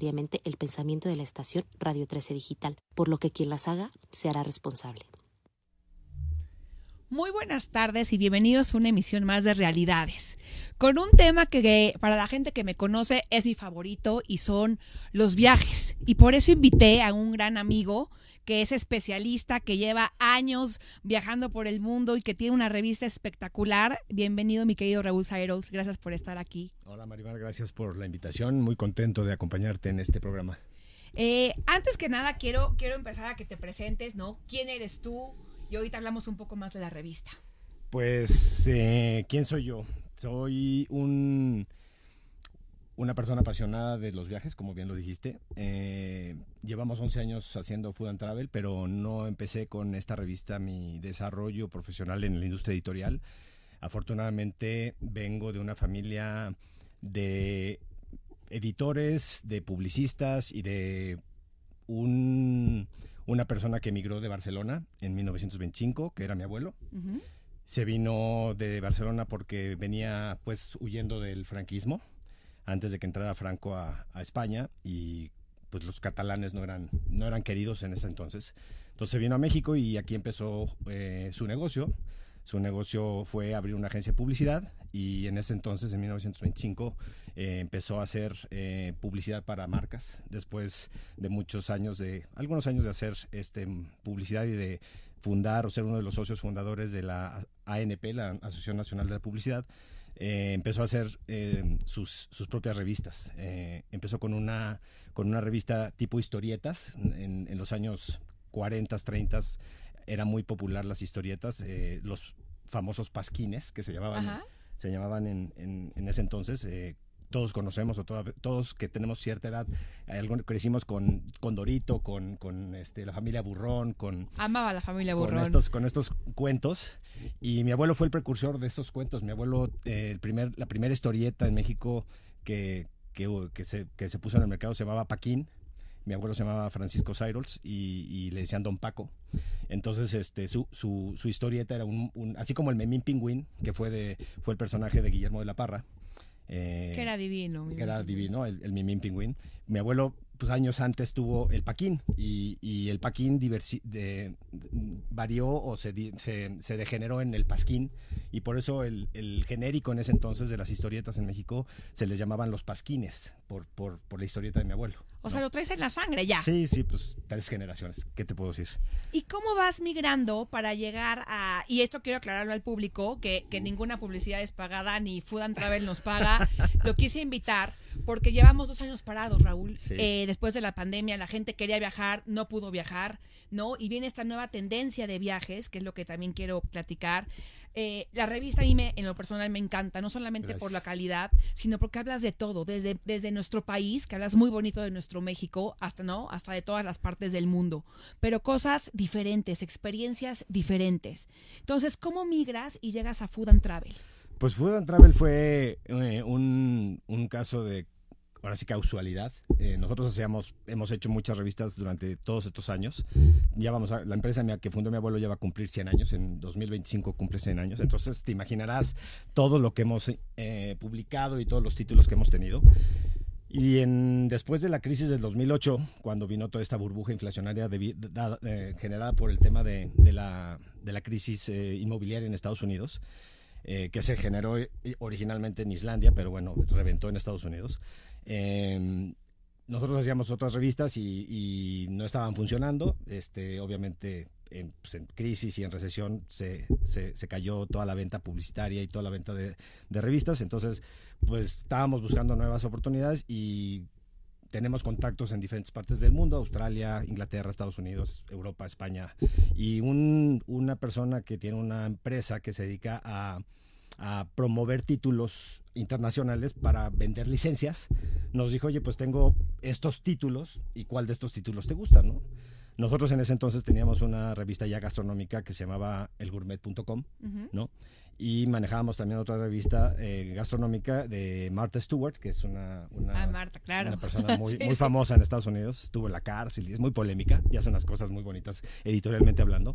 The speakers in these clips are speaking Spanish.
el pensamiento de la estación Radio 13 Digital, por lo que quien las haga se hará responsable. Muy buenas tardes y bienvenidos a una emisión más de Realidades, con un tema que para la gente que me conoce es mi favorito y son los viajes. Y por eso invité a un gran amigo que es especialista, que lleva años viajando por el mundo y que tiene una revista espectacular. Bienvenido, mi querido Raúl Sairols. Gracias por estar aquí. Hola, Maribel. Gracias por la invitación. Muy contento de acompañarte en este programa. Eh, antes que nada, quiero, quiero empezar a que te presentes, ¿no? ¿Quién eres tú? Y ahorita hablamos un poco más de la revista. Pues, eh, ¿quién soy yo? Soy un, una persona apasionada de los viajes, como bien lo dijiste. Eh, llevamos 11 años haciendo Food and Travel, pero no empecé con esta revista mi desarrollo profesional en la industria editorial. Afortunadamente vengo de una familia de editores, de publicistas y de un una persona que emigró de Barcelona en 1925, que era mi abuelo. Se vino de Barcelona porque venía pues huyendo del franquismo antes de que entrara Franco a, España y pues los catalanes no eran, no eran queridos en ese entonces. Entonces vino a México y aquí empezó eh, su negocio. Su negocio fue abrir una agencia de publicidad y en ese entonces, en 1925, eh, empezó a hacer eh, publicidad para marcas. Después de muchos años de, algunos años de hacer este, publicidad y de fundar o ser uno de los socios fundadores de la ANP, la Asociación Nacional de la Publicidad, eh, empezó a hacer sus, sus, propias revistas. empezó con una, con una revista tipo historietas en, en los años 40, 30 era muy popular las historietas, eh, los famosos pasquines que se llamaban, se llamaban en, en, ese entonces. Eh, todos conocemos o todos que tenemos cierta edad, crecimos con, con Dorito, con, con este, la familia Burrón, con... Amaba la familia Burrón. Con estos, con estos cuentos. Y mi abuelo fue el precursor de estos cuentos. Mi abuelo, eh, el primer, la primera historieta en México que, que, que, se, que se puso en el mercado se llamaba Paquín mi abuelo se llamaba Francisco Cyrols y, le decían Don Paco. Entonces, este, su, su, su historieta era un, así como el Memín Pingüín, que fue de, fue el personaje de Guillermo de la Parra. Eh, que era divino. Que era divino, el, el Mimín Pingüín. Mi abuelo pues, años antes tuvo el Paquín y, y el Paquín de, varió o se, se, degeneró en el Pasquín y por eso el, el, genérico en ese entonces de las historietas en México se les llamaban los Pasquines por, por, por la historieta de mi abuelo. O sea, lo traes en la sangre ya. Sí, sí, pues tres generaciones. ¿Qué te puedo decir? ¿Y cómo vas migrando para llegar a... Y esto quiero aclararlo al público, que, que ninguna publicidad es pagada, ni Food and Travel nos paga. lo quise invitar porque llevamos dos años parados, Raúl. Eh, después de la pandemia, la gente quería viajar, no pudo viajar, ¿no? Y viene esta nueva tendencia de viajes, que es lo que también quiero platicar. Eh, la revista a mí me, en lo personal me encanta, no solamente por la calidad, sino porque hablas de todo, desde, desde nuestro país, que hablas muy bonito de nuestro México, hasta no, hasta de todas las partes del mundo, pero cosas diferentes, experiencias diferentes. Entonces, ¿cómo migras y llegas a Food and Travel? Pues Food and Travel fue eh, un, un, caso de, ahora sí, causalidad. Eh, nosotros hacíamos, hemos hecho muchas revistas durante todos estos años. Ya vamos a, la empresa que fundó mi abuelo ya va a cumplir 100 años, en 2025 cumple 100 años. Entonces te imaginarás todo lo que hemos eh, publicado y todos los títulos que hemos tenido. Y en, después de la crisis del 2008, cuando vino toda esta burbuja inflacionaria generada por el tema de, de, la, de la, crisis inmobiliaria en Estados Unidos, eh, que se generó eh, originalmente en Islandia, pero bueno, reventó en Estados Unidos. Em, nosotros hacíamos otras revistas y, no estaban funcionando. Este, obviamente, en, pues, crisis y en recesión se, se, cayó toda la venta publicitaria y toda la venta de, revistas. Entonces, pues estábamos buscando nuevas oportunidades y tenemos contactos en diferentes partes del mundo, Australia, Inglaterra, Estados Unidos, Europa, España, y una persona que tiene una empresa que se dedica a, promover títulos internacionales para vender licencias, nos dijo, oye, pues tengo estos títulos y cuál de estos títulos te gusta, ¿no? Nosotros en ese entonces teníamos una revista ya gastronómica que se llamaba elgourmet.com, ¿no? y manejábamos también otra revista eh, gastronómica de Martha Stewart, que es una, una, ah, persona muy, muy famosa en Estados Unidos, estuvo en la cárcel y es muy polémica y hace unas cosas muy bonitas editorialmente hablando.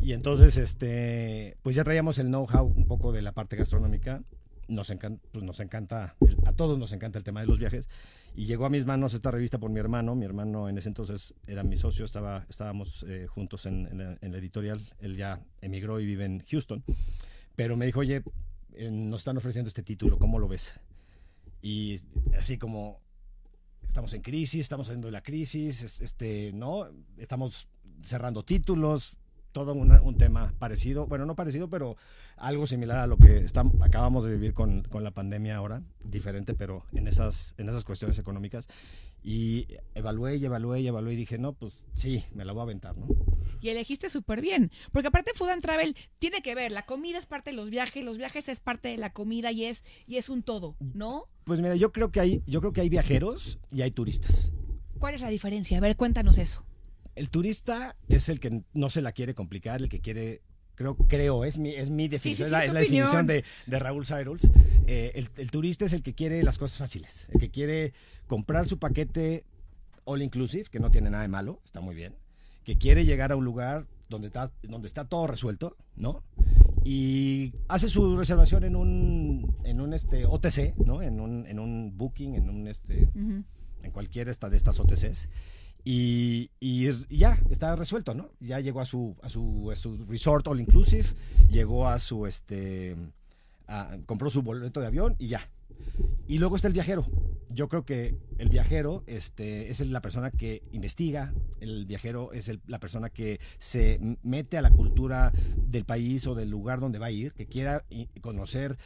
Y entonces, este, pues ya traíamos el know-how un poco de la parte gastronómica nos encanta, pues nos encanta, a todos nos encanta el tema de los viajes. Y llegó a mis manos esta revista por mi hermano. Mi hermano en ese entonces era mi socio, estaba, estábamos eh, juntos en, la, editorial. Él ya emigró y vive en Houston. Pero me dijo, oye, eh, nos están ofreciendo este título, ¿cómo lo ves? Y así como estamos en crisis, estamos saliendo de la crisis, este, ¿no? Estamos cerrando títulos, todo un tema parecido, bueno, no parecido, pero algo similar a lo que acabamos de vivir con, la pandemia ahora, diferente, pero en esas, en esas cuestiones económicas. Y evalué y evalué y evalué y dije, no, pues sí, me la voy a aventar, ¿no? Y elegiste súper bien, porque aparte Food and Travel tiene que ver, la comida es parte de los viajes, los viajes es parte de la comida y es, y es un todo, ¿no? Pues mira, yo creo que hay, yo creo que hay viajeros y hay turistas. ¿Cuál es la diferencia? A ver, cuéntanos eso. El turista es el que no se la quiere complicar, el que quiere creo, creo, es mi, es mi definición, es, la, definición de, Raúl Cyrus. Eh, el, turista es el que quiere las cosas fáciles, el que quiere comprar su paquete all inclusive, que no tiene nada de malo, está muy bien, que quiere llegar a un lugar donde está, donde está todo resuelto, ¿no? Y hace su reservación en un, en un este, OTC, ¿no? En un, en un booking, en un este, en cualquier esta de estas OTCs. Y, ya, está resuelto, ¿no? Ya llegó a su, a su, a su resort all inclusive, llegó a su, este, compró su boleto de avión y ya. Y luego está el viajero. Yo creo que el viajero este, es la persona que investiga, el viajero es la persona que se mete a la cultura del país o del lugar donde va a ir, que quiera conocer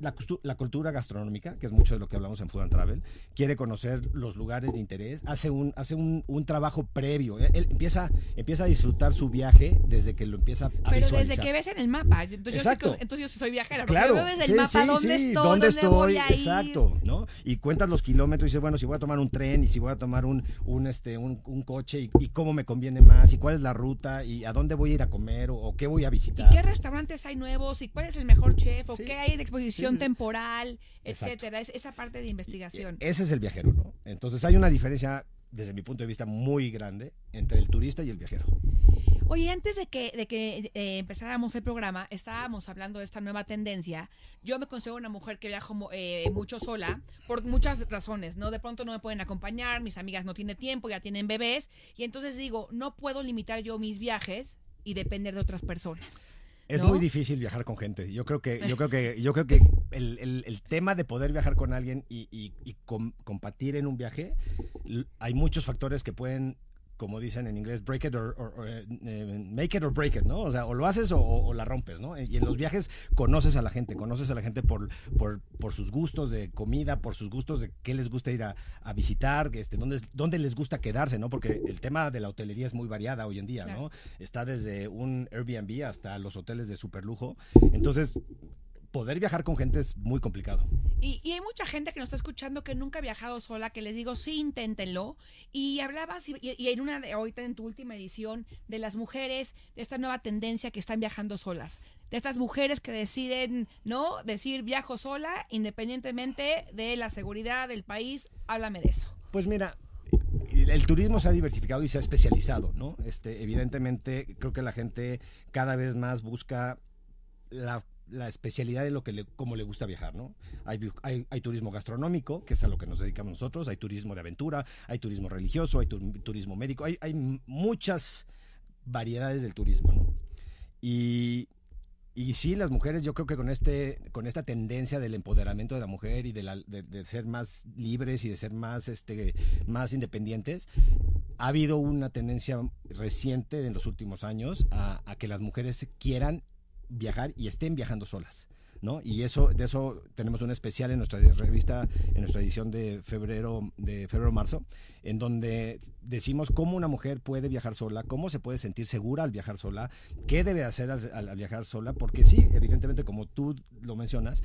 la, la, cultura gastronómica, que es mucho de lo que hablamos en Food and Travel, quiere conocer los lugares de interés, hace un, hace un, un trabajo previo, él empieza, empieza a disfrutar su viaje desde que lo empieza a Pero desde que ves en el mapa. Entonces, Yo, entonces yo soy viajera, claro, yo veo desde el mapa dónde estoy, dónde, estoy, voy a exacto, ¿no? Y cuentas los kilómetros y dices, bueno, si voy a tomar un tren y si voy a tomar un, un, este, un, coche y, cómo me conviene más y cuál es la ruta y a dónde voy a ir a comer o, qué voy a visitar. ¿Y qué restaurantes hay nuevos y cuál es el mejor chef o qué hay de exposición temporal, etcétera? Es, esa parte de investigación. Ese es el viajero, ¿no? Entonces hay una diferencia desde mi punto de vista muy grande entre el turista y el viajero. Oye, antes de que, de que eh, empezáramos el programa, estábamos hablando de esta nueva tendencia. Yo me considero una mujer que viajo eh, mucho sola por muchas razones, ¿no? De pronto no me pueden acompañar, mis amigas no tienen tiempo, ya tienen bebés, y entonces digo, no puedo limitar yo mis viajes y depender de otras personas. Es muy difícil viajar con gente. Yo creo que, yo creo que, yo creo que el, tema de poder viajar con alguien y, y, compartir en un viaje, hay muchos factores que pueden como dicen en inglés, break it or, eh, eh, make it or break it, ¿no? O sea, o lo haces o, la rompes, ¿no? Y en los viajes conoces a la gente, conoces a la gente por, por, por sus gustos de comida, por sus gustos de qué les gusta ir a, visitar, este, dónde, dónde les gusta quedarse, ¿no? Porque el tema de la hotelería es muy variada hoy en día, ¿no? Está desde un Airbnb hasta los hoteles de super lujo. Entonces, poder viajar con gente es muy complicado. Y, hay mucha gente que nos está escuchando que nunca ha viajado sola, que les digo, sí, inténtenlo. Y hablabas, y, en una de ahorita en tu última edición, de las mujeres, de esta nueva tendencia que están viajando solas. De estas mujeres que deciden, ¿no? Decir viajo sola, independientemente de la seguridad del país. Háblame de eso. Pues mira, el turismo se ha diversificado y se ha especializado, ¿no? Este, evidentemente, creo que la gente cada vez más busca la la especialidad de lo que le, como le gusta viajar, ¿no? Hay, hay, turismo gastronómico, que es a lo que nos dedicamos nosotros, hay turismo de aventura, hay turismo religioso, hay turismo médico, hay, hay, muchas variedades del turismo. Y, y sí, las mujeres, yo creo que con este, con esta tendencia del empoderamiento de la mujer y de, de, ser más libres y de ser más, este, más independientes, ha habido una tendencia reciente en los últimos años a, a que las mujeres quieran viajar y estén viajando solas. ¿No? Y eso, de eso tenemos un especial en nuestra revista, en nuestra edición de febrero, de febrero-marzo, en donde decimos cómo una mujer puede viajar sola, cómo se puede sentir segura al viajar sola, qué debe hacer al viajar sola, porque sí, evidentemente, como tú lo mencionas,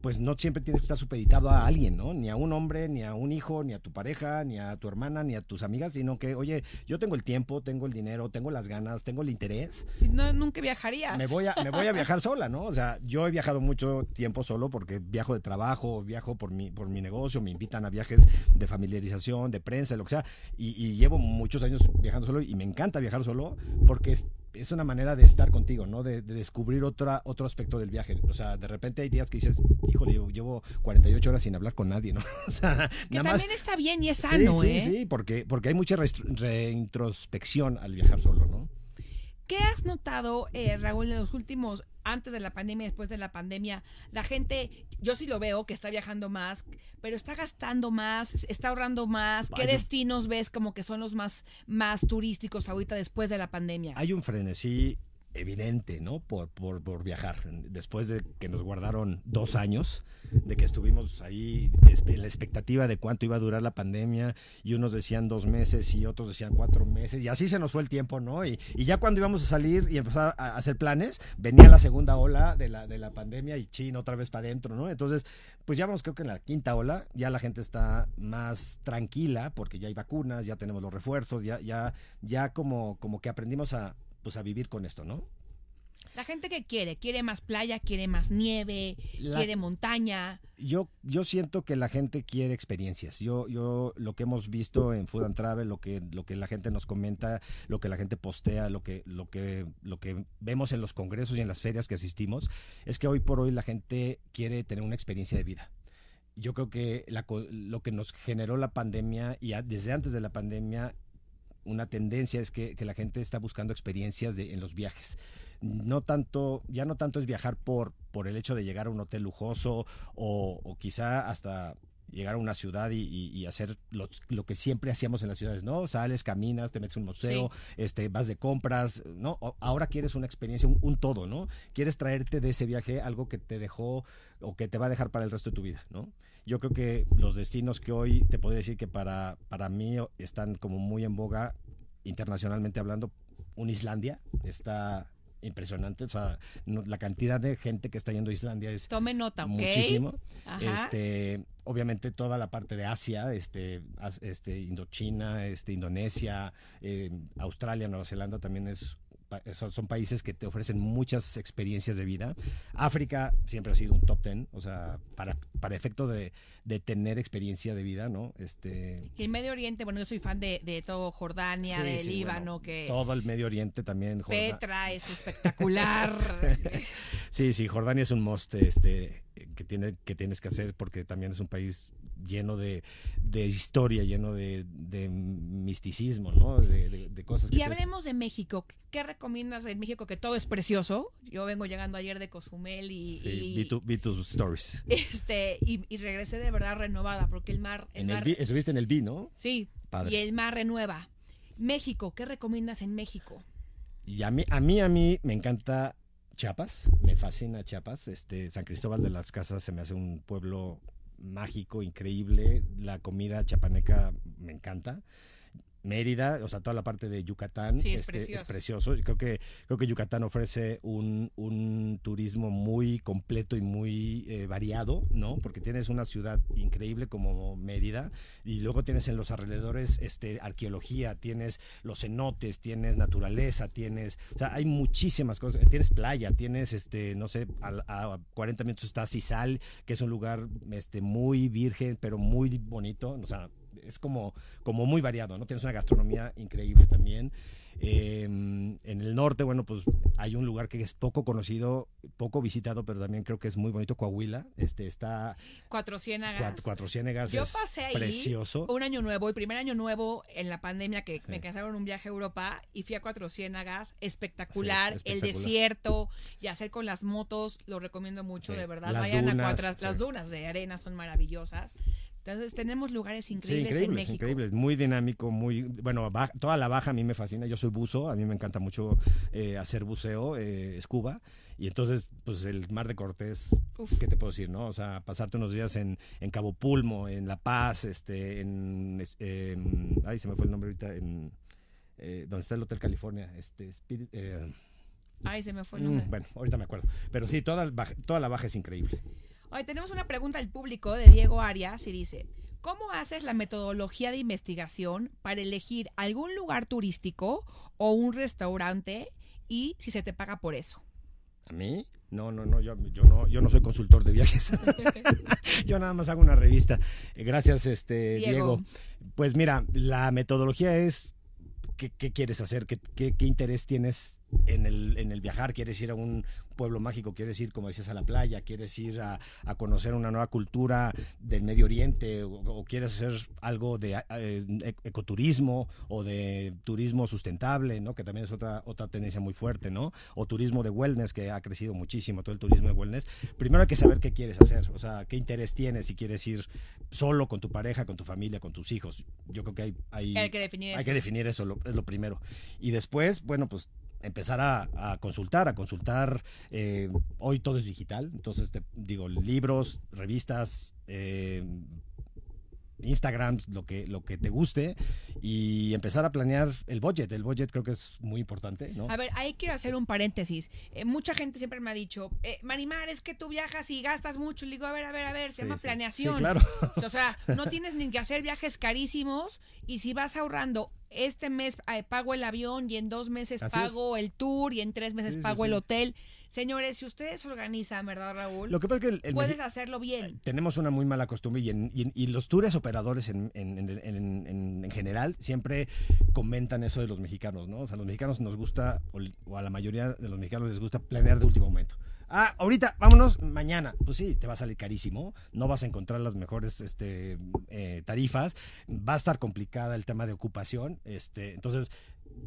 pues no siempre tienes que estar supeditado a alguien, ¿no? Ni a un hombre, ni a un hijo, ni a tu pareja, ni a tu hermana, ni a tus amigas, sino que, oye, yo tengo el tiempo, tengo el dinero, tengo las ganas, tengo el interés. Si no, nunca viajarías. Me voy a, me voy a viajar sola, ¿no? O sea, yo he viajado mucho tiempo solo porque viajo de trabajo, viajo por mi, por mi negocio, me invitan a viajes de familiarización, de prensa, lo que sea, y, y llevo muchos años viajando solo y me encanta viajar solo porque es una manera de estar contigo, ¿no? De, de, descubrir otra, otro aspecto del viaje. O sea, de repente hay días que dices, híjole, llevo, llevo 48 horas sin hablar con nadie, ¿no? O sea, que también más... está bien y es sano, sí, ¿eh? Sí, sí, porque, porque hay mucha reintrospección al viajar solo, ¿no? ¿Qué has notado, eh, Raúl, en los últimos, antes de la pandemia, después de la pandemia? La gente, yo sí lo veo, que está viajando más, pero está gastando más, está ahorrando más. ¿Qué destinos ves como que son los más, más turísticos ahorita después de la pandemia? Hay un frenesí evidente, ¿no? Por, por, viajar. Después de que nos guardaron dos años, de que estuvimos ahí en la expectativa de cuánto iba a durar la pandemia, y unos decían dos meses y otros decían cuatro meses, y así se nos fue el tiempo, ¿no? Y, y ya cuando íbamos a salir y empezar a hacer planes, venía la segunda ola de la, de la pandemia y chin, otra vez para adentro, ¿no? Entonces, pues ya vamos creo que en la quinta ola, ya la gente está más tranquila porque ya hay vacunas, ya tenemos los refuerzos, ya, ya, ya como, como que aprendimos a, pues a vivir con esto, ¿no? La gente que quiere, quiere más playa, quiere más nieve, La- quiere montaña. Yo, yo siento que la gente quiere experiencias. Yo, yo lo que hemos visto en Food and Travel, lo que, lo que la gente nos comenta, lo que la gente postea, lo que, lo que, lo que vemos en los congresos y en las ferias que asistimos, es que hoy por hoy la gente quiere tener una experiencia de vida. Yo creo que la lo que nos generó la pandemia y a- desde antes de la pandemia una tendencia es que, que la gente está buscando experiencias de, en los viajes. No tanto, ya no tanto es viajar por, por el hecho de llegar a un hotel lujoso o, o quizá hasta llegar a una ciudad y, y- y hacer lo, lo que siempre hacíamos en las ciudades, ¿no? Sales, caminas, te metes a un museo, este, vas de compras, ¿no? Ahora quieres una experiencia, un, un todo, ¿no? Quieres traerte de ese viaje algo que te dejó o que te va a dejar para el resto de tu vida, ¿no? Yo creo que los destinos que hoy te podría decir que para, para mí están como muy en boga internacionalmente hablando, un Islandia está impresionante, o sea, no- la cantidad de gente que está yendo a Islandia es Tome nota, muchísimo. Ajá. Este, obviamente toda la parte de Asia, este, este, Indochina, este, Indonesia, eh, Australia, Nueva Zelanda también es son, son países que te ofrecen muchas experiencias de vida. África siempre ha sido un top ten, o sea, para, para efecto de, de tener experiencia de vida, ¿no? Este, Y el Medio Oriente, bueno, yo soy fan de, de todo Jordania, Sí, de sí, Líbano, bueno, que todo el Medio Oriente también. Jorda- Petra es espectacular. Sí, sí, Jordania es un must este, que, tiene, que tienes que hacer porque también es un país lleno de, de historia, lleno de, de misticismo, ¿no? De, cosas que y te- hablemos de México. ¿Qué recomiendas en México? Que todo es precioso. Yo vengo llegando ayer de Cozumel y, Sí, y- vi, tu- vi tus stories. este y, y regresé de verdad renovada porque el mar, el En el mar vi- estuviste en el B, ¿no? sí, Padre. y el mar renueva. México, ¿qué recomiendas en México? Y a mí, a mí, a mí me encanta Chiapas, me fascina Chiapas. Este, San Cristóbal de las Casas se me hace un pueblo mágico, increíble. La comida chapaneca me encanta. Mérida, o sea, toda la parte de Yucatán Sí, es este, precioso. precioso. Yo creo que, creo que Yucatán ofrece un, un turismo muy completo y muy eh, variado, ¿no? Porque tienes una ciudad increíble como Mérida y luego tienes en los alrededores este, arqueología, tienes los cenotes, tienes naturaleza, tienes, o sea, hay muchísimas cosas. Tienes playa, tienes, este, no sé, a, a 40 minutos está Cisal, que es un lugar este, muy virgen, pero muy bonito, o sea, es como, como muy variado, ¿no? Tienes una gastronomía increíble también. Eh, en el norte, bueno, pues hay un lugar que es poco conocido, poco visitado, pero también creo que es muy bonito, Coahuila. Este está Cuatro Ciénagas. Cuatro, Cuatro Ciénegas, Yo pasé ahí precioso. un año nuevo, el primer año nuevo en la pandemia que Sí. me cansaron un viaje a Europa y fui a Cuatro Ciénagas, espectacular, Sí, el desierto y hacer con las motos, lo recomiendo mucho, Sí. de verdad. Las Vayan a Cuatro, las dunas de arena son maravillosas. Entonces tenemos lugares Sí, increíbles en increíbles, México. increíbles, muy dinámico, muy, bueno, toda la baja a mí me fascina, yo soy buzo, a mí me encanta mucho eh, hacer buceo, eh, scuba, y entonces, pues el Mar de Cortés, Uf. ¿qué te puedo decir, no? O sea, pasarte unos días en, en Cabo Pulmo, en La Paz, este, en, em, ay, se me fue el nombre ahorita, en, eh, donde está el Hotel California, este, Spirit, eh, Ay, se me fue el mm, nombre. bueno, ahorita me acuerdo, pero sí, toda, toda la baja es increíble. Hoy tenemos una pregunta del público de Diego Arias y dice, ¿cómo haces la metodología de investigación para elegir algún lugar turístico o un restaurante y si se te paga por eso? ¿A mí? No, no, no, yo, yo no, yo no soy consultor de viajes. yo nada más hago una revista. Eh, Gracias, este, Diego. Diego. Pues mira, la metodología es qué, qué quieres hacer, qué, qué- qué interés tienes en el, en el viajar, quieres ir a un pueblo mágico, quieres ir, como decías, a la playa, quieres ir a, a conocer una nueva cultura del Medio Oriente o, o quieres hacer algo de eh, ecoturismo o de turismo sustentable, ¿no? Que también es otra, otra tendencia muy fuerte, ¿no? O turismo de wellness, que ha crecido muchísimo, todo el turismo de wellness. Primero hay que saber qué quieres hacer, o sea, qué interés tienes, si quieres ir solo con tu pareja, con tu familia, con tus hijos. Yo creo que hay... hay Hay que definir hay eso. que definir eso, lo- es lo primero. Y después, bueno, pues empezar a, a consultar, a consultar. eh, hoy todo es digital, entonces te digo, libros, revistas, eh, Instagram, lo que, lo que te guste y empezar a planear el budget. El budget creo que es muy importante, ¿no? A ver, ahí quiero hacer un paréntesis. Eh, mucha gente siempre me ha dicho, eh, Marimar, es que tú viajas y gastas mucho. Le digo, a ver, a ver, a ver, se Sí, llama sí. planeación. Sí, claro. O sea, no tienes ni que hacer viajes carísimos y si vas ahorrando este mes eh, pago el avión y en dos meses Así pago el tour y en tres meses pago el hotel. Señores, si ustedes organizan, ¿verdad, Raúl? Lo que pasa es que el, el puedes hacerlo bien. tenemos una muy mala costumbre y, en- y los tours operadores en, en- en- en- en- en general siempre comentan eso de los mexicanos, ¿no? O sea, a los mexicanos nos gusta, o, o a la mayoría de los mexicanos les gusta planear de último momento. Ah, ahorita, vámonos, mañana. Pues sí, te va a salir carísimo, no vas a encontrar las mejores este, eh, tarifas, va a estar complicada el tema de ocupación, este, entonces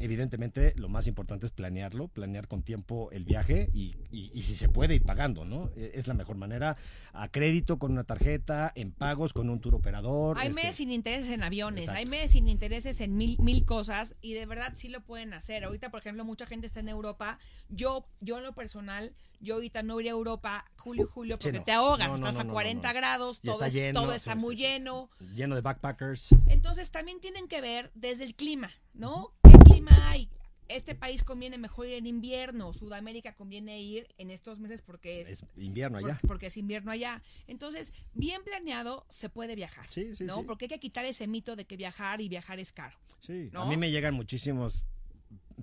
evidentemente lo más importante es planearlo, planear con tiempo el viaje y, y- y si se puede ir pagando, ¿no? E- Es la mejor manera, a crédito con una tarjeta, en pagos con un tour operador. Hay este, meses sin intereses en aviones, Exacto. hay meses sin intereses en mil, mil cosas y de verdad sí lo pueden hacer. Ahorita, por ejemplo, mucha gente está en Europa. Yo, yo en lo personal, yo ahorita no iría a Europa julio, julio, Sí, porque no. te ahogas, No, no, estás a no, 40 no. grados, todo, está es- lleno, todo está sí, muy sí. lleno. lleno de backpackers. Entonces también tienen que ver desde el clima, ¿no? ¿Qué clima hay? Este país conviene mejor ir en invierno, Sudamérica conviene ir en estos meses porque es, Es invierno por- allá. porque es invierno allá. Entonces, bien planeado se puede viajar, Sí, sí, ¿no? sí. Porque hay que quitar ese mito de que viajar y viajar es caro. Sí, ¿no? a mí me llegan muchísimos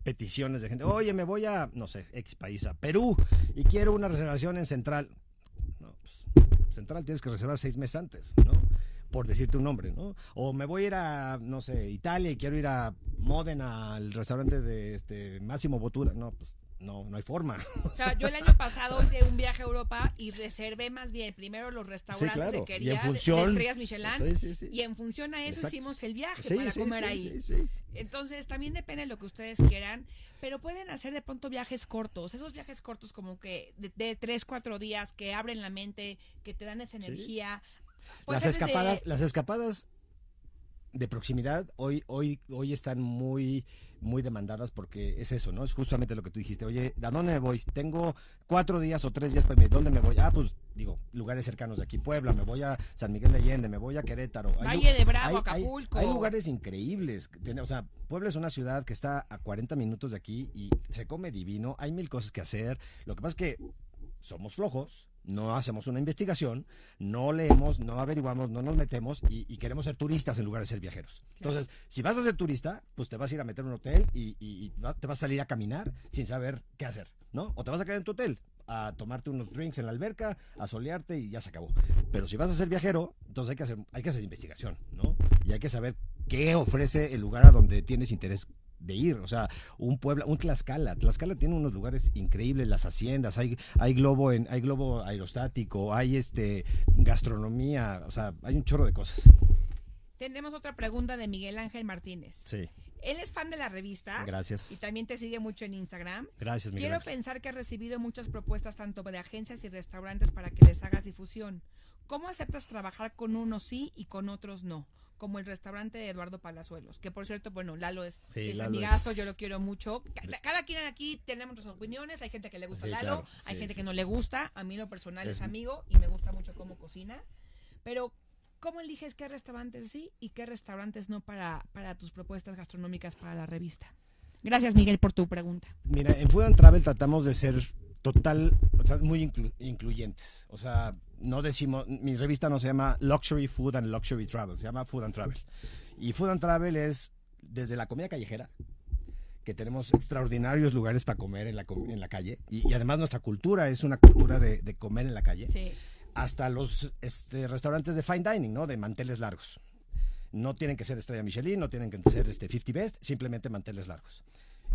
peticiones de gente, oye, me voy a, no sé, X país, a Perú, y quiero una reservación en Central. No, pues, Central tienes que reservar seis meses antes, ¿no? Por decirte un nombre, ¿no? O me voy a ir a, no sé, Italia y quiero ir a Modena, al restaurante de este Máximo Botura. No, pues no, no hay forma. O sea, yo el año pasado hice un viaje a Europa y reservé más bien primero los restaurantes claro. que Y en quería, de- de función- estrellas Michelin, Sí, sí, sí. y en función a eso Exacto. hicimos el viaje Sí, para sí, comer sí, ahí. sí, sí. Entonces, también depende de lo que ustedes quieran, pero pueden hacer de pronto viajes cortos, esos viajes cortos como que de, de tres, cuatro días que abren la mente, que te dan esa energía. Puede las escapadas, las escapadas de proximidad hoy, hoy, hoy están muy, muy demandadas porque es eso, ¿no? Es justamente lo que tú dijiste. Oye, ¿a dónde me voy? Tengo cuatro días o tres días para irme. ¿Dónde me voy? Ah, pues digo, lugares cercanos de aquí, Puebla, me voy a San Miguel de Allende, me voy a Querétaro. Hay Valle lu- de Bravo, hay- hay- Acapulco. Hay, lugares increíbles. O sea, Puebla es una ciudad que está a 40 minutos de aquí y se come divino. Hay mil cosas que hacer. Lo que pasa es que somos flojos, no hacemos una investigación, no leemos, no averiguamos, no nos metemos y, y queremos ser turistas en lugar de ser viajeros. Entonces, si vas a ser turista, pues te vas a ir a meter un hotel y, y- te vas a salir a caminar sin saber qué hacer, ¿no? O te vas a quedar en tu hotel a tomarte unos drinks en la alberca, a solearte y ya se acabó. Pero si vas a ser viajero, entonces hay que hacer, hay que hacer investigación, ¿no? Y hay que saber qué ofrece el lugar a donde tienes interés de ir, o sea, un Puebla, un Tlaxcala, Tlaxcala tiene unos lugares increíbles, las haciendas, hay, hay globo en, hay globo aerostático, hay este gastronomía, o sea, hay un chorro de cosas. Tenemos otra pregunta de Miguel Ángel Martínez. Sí, Él es fan de la revista y gracias. también te sigue mucho en Instagram. Gracias, Miguel. Quiero Ángel. pensar que has recibido muchas propuestas tanto de agencias y restaurantes para que les hagas difusión. ¿Cómo aceptas trabajar con unos sí y con otros no? Como el restaurante de Eduardo Palazuelos, que por cierto, bueno, Lalo es, Sí, es Lalo amigazo, es- yo lo quiero mucho. Ca- Cada quien aquí tenemos nuestras opiniones, hay gente que le gusta Sí, Lalo, claro. hay Sí, gente sí, que no sí, le gusta, a mí lo personal es, Es- amigo y me gusta mucho cómo cocina. Pero, ¿cómo eliges qué restaurantes sí y qué restaurantes no para, para tus propuestas gastronómicas para la revista? Gracias, Miguel, por tu pregunta. Mira, en Food and Travel tratamos de ser total, o sea, muy inclu- incluyentes. O sea, no decimos, mi revista no se llama Luxury Food and Luxury Travel, se llama Food and Travel. Y Food and Travel es desde la comida callejera, que tenemos extraordinarios lugares para comer en la, com- en la calle, y, y además nuestra cultura es una cultura de, de comer en la calle, Sí. hasta los este, restaurantes de fine dining, ¿no? De manteles largos. No tienen que ser estrella Michelin, no tienen que ser este 50 best, simplemente manteles largos.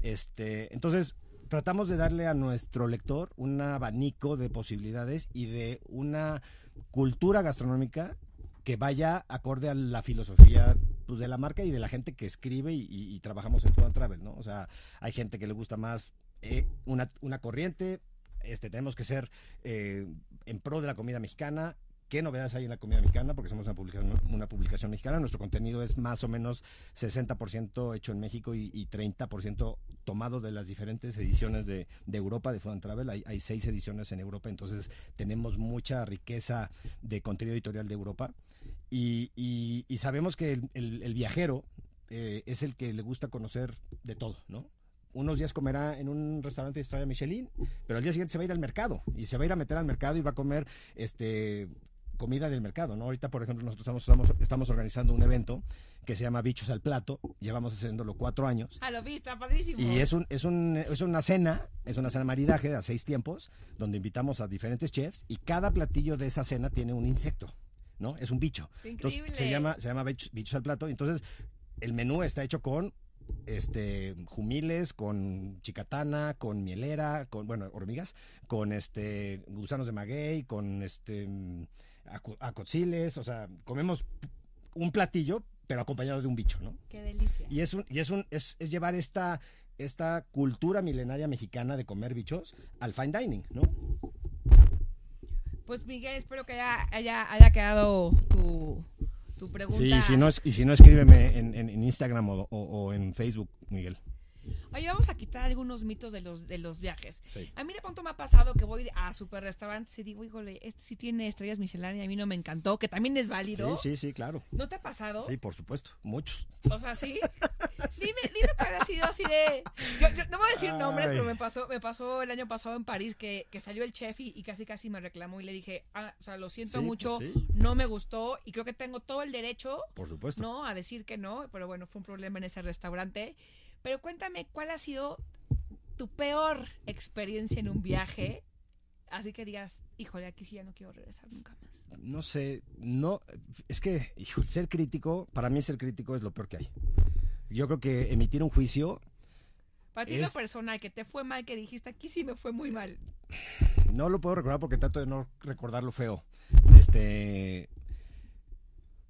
Este, entonces, tratamos de darle a nuestro lector un abanico de posibilidades y de una cultura gastronómica que vaya acorde a la filosofía pues, de la marca y de la gente que escribe y, trabajamos en Food Travel, ¿no? O sea, hay gente que le gusta más eh, una, una corriente, este, tenemos que ser eh, en pro de la comida mexicana. ¿Qué novedades hay en la comida mexicana? Porque somos una publicación, mexicana. Nuestro contenido es más o menos 60% hecho en México y, y 30% tomado de las diferentes ediciones de, Europa de Food and Travel. Hay, seis ediciones en Europa, entonces tenemos mucha riqueza de contenido editorial de Europa. Y, sabemos que el viajero eh, es el que le gusta conocer de todo, ¿no? Unos días comerá en un restaurante de estrella Michelin, pero al día siguiente se va a ir al mercado y se va a ir a meter al mercado y va a comer este comida del mercado, ¿no? Ahorita, por ejemplo, nosotros estamos, estamos, estamos organizando un evento que se llama Bichos al Plato, llevamos haciéndolo cuatro años. Ah, lo vi, está padrísimo. Y es, un, es, un, es una cena, es una cena maridaje a seis tiempos, donde invitamos a diferentes chefs y cada platillo de esa cena tiene un insecto, ¿no? Es un bicho. Qué Entonces, increíble. se llama, se llama bichos, bichos al plato. Entonces, el menú está hecho con este jumiles, con chicatana, con mielera, con bueno, hormigas, con este gusanos de maguey, con este acu- acotziles, o sea, comemos un platillo pero acompañado de un bicho, ¿no? Qué delicia. Y es un, y es un, es, es llevar esta, esta cultura milenaria mexicana de comer bichos al fine dining, ¿no? Pues Miguel, espero que haya, haya, haya quedado tu, tu pregunta. Sí, y si no, y si no escríbeme en, en- en Instagram o, o- o en Facebook, Miguel. Oye, vamos a quitar algunos mitos de los, de los viajes. Sí. A mí de pronto me ha pasado que voy a super restaurantes y digo, híjole, este sí tiene estrellas Michelin y a mí no me encantó, que también es válido. Sí, sí, sí, claro. ¿No te ha pasado? Sí, por supuesto. Muchos. O sea, sí. Dime, dime que ha sido así de. Yo, yo no voy a decir nombres, pero me pasó, me pasó el año pasado en París que, que salió el chef y, y casi casi me reclamó y le dije, ah, o sea, lo siento Sí, mucho, pues sí. no me gustó y creo que tengo todo el derecho, Por supuesto. ¿no? A decir que no, pero bueno, fue un problema en ese restaurante. Pero cuéntame, ¿cuál ha sido tu peor experiencia en un viaje? Así que digas, híjole, aquí sí ya no quiero regresar nunca más. No sé, no, es que hijo, ser crítico, para mí ser crítico es lo peor que hay. Yo creo que emitir un juicio Para ti Es- lo personal, que te fue mal, que dijiste, aquí sí me fue muy mal. no lo puedo recordar porque trato de no recordar lo feo. Este,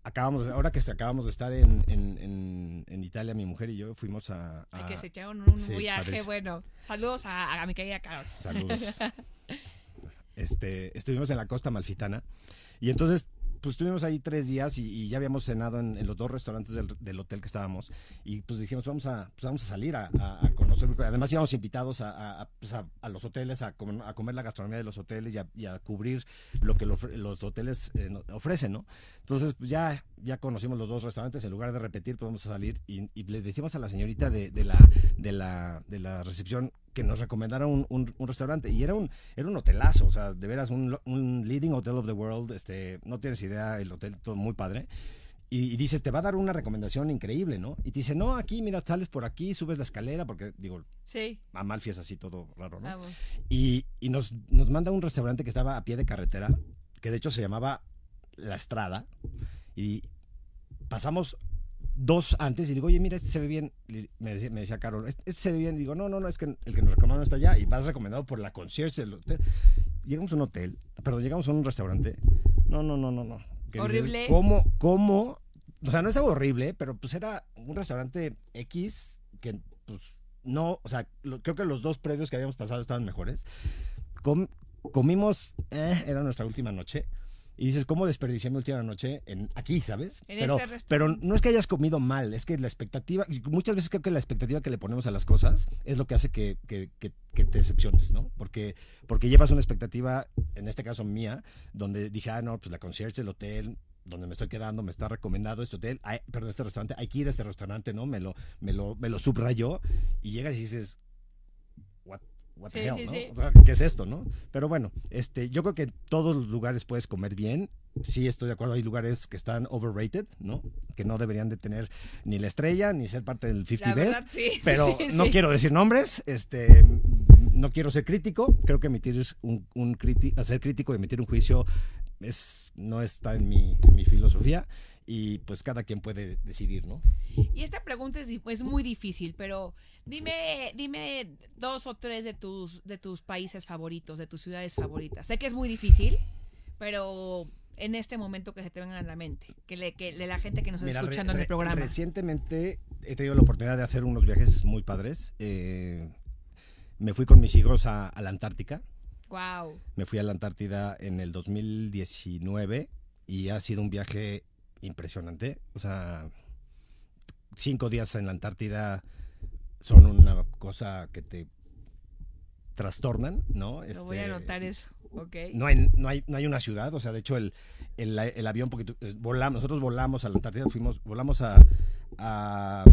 acabamos, ahora que acabamos de estar en, en- en- en Italia, mi mujer y yo fuimos a, a- que se echaron un sí, viaje, padrísimo. bueno. Saludos a, a mi querida Carol. Saludos. Este, estuvimos en la costa malfitana y entonces pues estuvimos ahí tres días y, ya habíamos cenado en, los dos restaurantes del, hotel que estábamos y pues dijimos vamos a, pues, vamos a salir a, a- a conocer, además íbamos invitados a, a- pues, los hoteles a, comer- la gastronomía de los hoteles y a, y cubrir lo que los hoteles eh, ofrecen, ¿no? Entonces pues ya, ya conocimos los dos restaurantes, en lugar de repetir pues vamos a salir y, y le decimos a la señorita de, de la, de, la, de la recepción que nos recomendara un, un- un restaurante y era un, era un hotelazo, o sea, de veras un, un leading hotel of the world, este, no tienes idea, el hotel todo muy padre. Y, y dices, te va a dar una recomendación increíble, ¿no? Y te dice, no, aquí, mira, sales por aquí, subes la escalera, porque, digo, Sí, Amalfi es así todo raro, ¿no? vamos. Y, y nos, nos manda a un restaurante que estaba a pie de carretera, que de hecho se llamaba La Estrada. Y pasamos dos antes y digo, oye, mira, este se ve bien. Me decía, me decía Carol, este, este se ve bien. Y digo, no, no, no, es que el que nos recomendó está allá. Y vas recomendado por la concierge del hotel. Llegamos a un hotel, perdón, llegamos a un restaurante. No, no, no, no, no. Que dices, Horrible. ¿Cómo, cómo? O sea, no estaba horrible, pero pues era un restaurante X que, pues, no, o sea, lo- creo que los dos previos que habíamos pasado estaban mejores. Com- comimos, eh, era nuestra última noche. Y dices, ¿cómo desperdicié mi última noche en, aquí, ¿sabes? En pero, este pero no es que hayas comido mal, es que la expectativa, muchas veces creo que la expectativa que le ponemos a las cosas es lo que hace que, que- que- que te decepciones, ¿no? Porque, porque llevas una expectativa, en este caso mía, donde dije, ah, no, pues la concierge del hotel donde me estoy quedando me está recomendado este hotel, hay- perdón, este restaurante, hay que ir a este restaurante, ¿no? Me lo, me lo, me lo subrayó y llegas y dices, what, the Sí, hell, sí, ¿no? sí. O sea, ¿qué es esto, no? Pero bueno, este, yo creo que en todos los lugares puedes comer bien. Sí, estoy de acuerdo, hay lugares que están overrated, ¿no? Que no deberían de tener ni la estrella, ni ser parte del 50 La Best. verdad, Pero no quiero decir nombres, este, no quiero ser crítico. Creo que emitir un, un criti- ser crítico y emitir un juicio es, no está en mi, en mi filosofía. Y pues cada quien puede decidir, ¿no? Y esta pregunta es, muy difícil, pero dime, dime dos o tres de tus, de tus países favoritos, de tus ciudades favoritas. Sé que es muy difícil, pero en este momento que se te vengan a la mente, que, le, que de la gente que nos está escuchando en el programa. Recientemente he tenido la oportunidad de hacer unos viajes muy padres. Eh, me fui con mis hijos a, a, la Antártica. Wow. Me fui a la Antártida en el 2019 y ha sido un viaje impresionante. O sea, cinco días en la Antártida son una cosa que te trastornan, ¿no? Lo voy a este, anotar eso. Okay. No, hay, no, hay, no hay una ciudad, o sea, de hecho el, el, el avión, poquito, eh, volamos, nosotros volamos a la Antártida, fuimos, volamos a, a,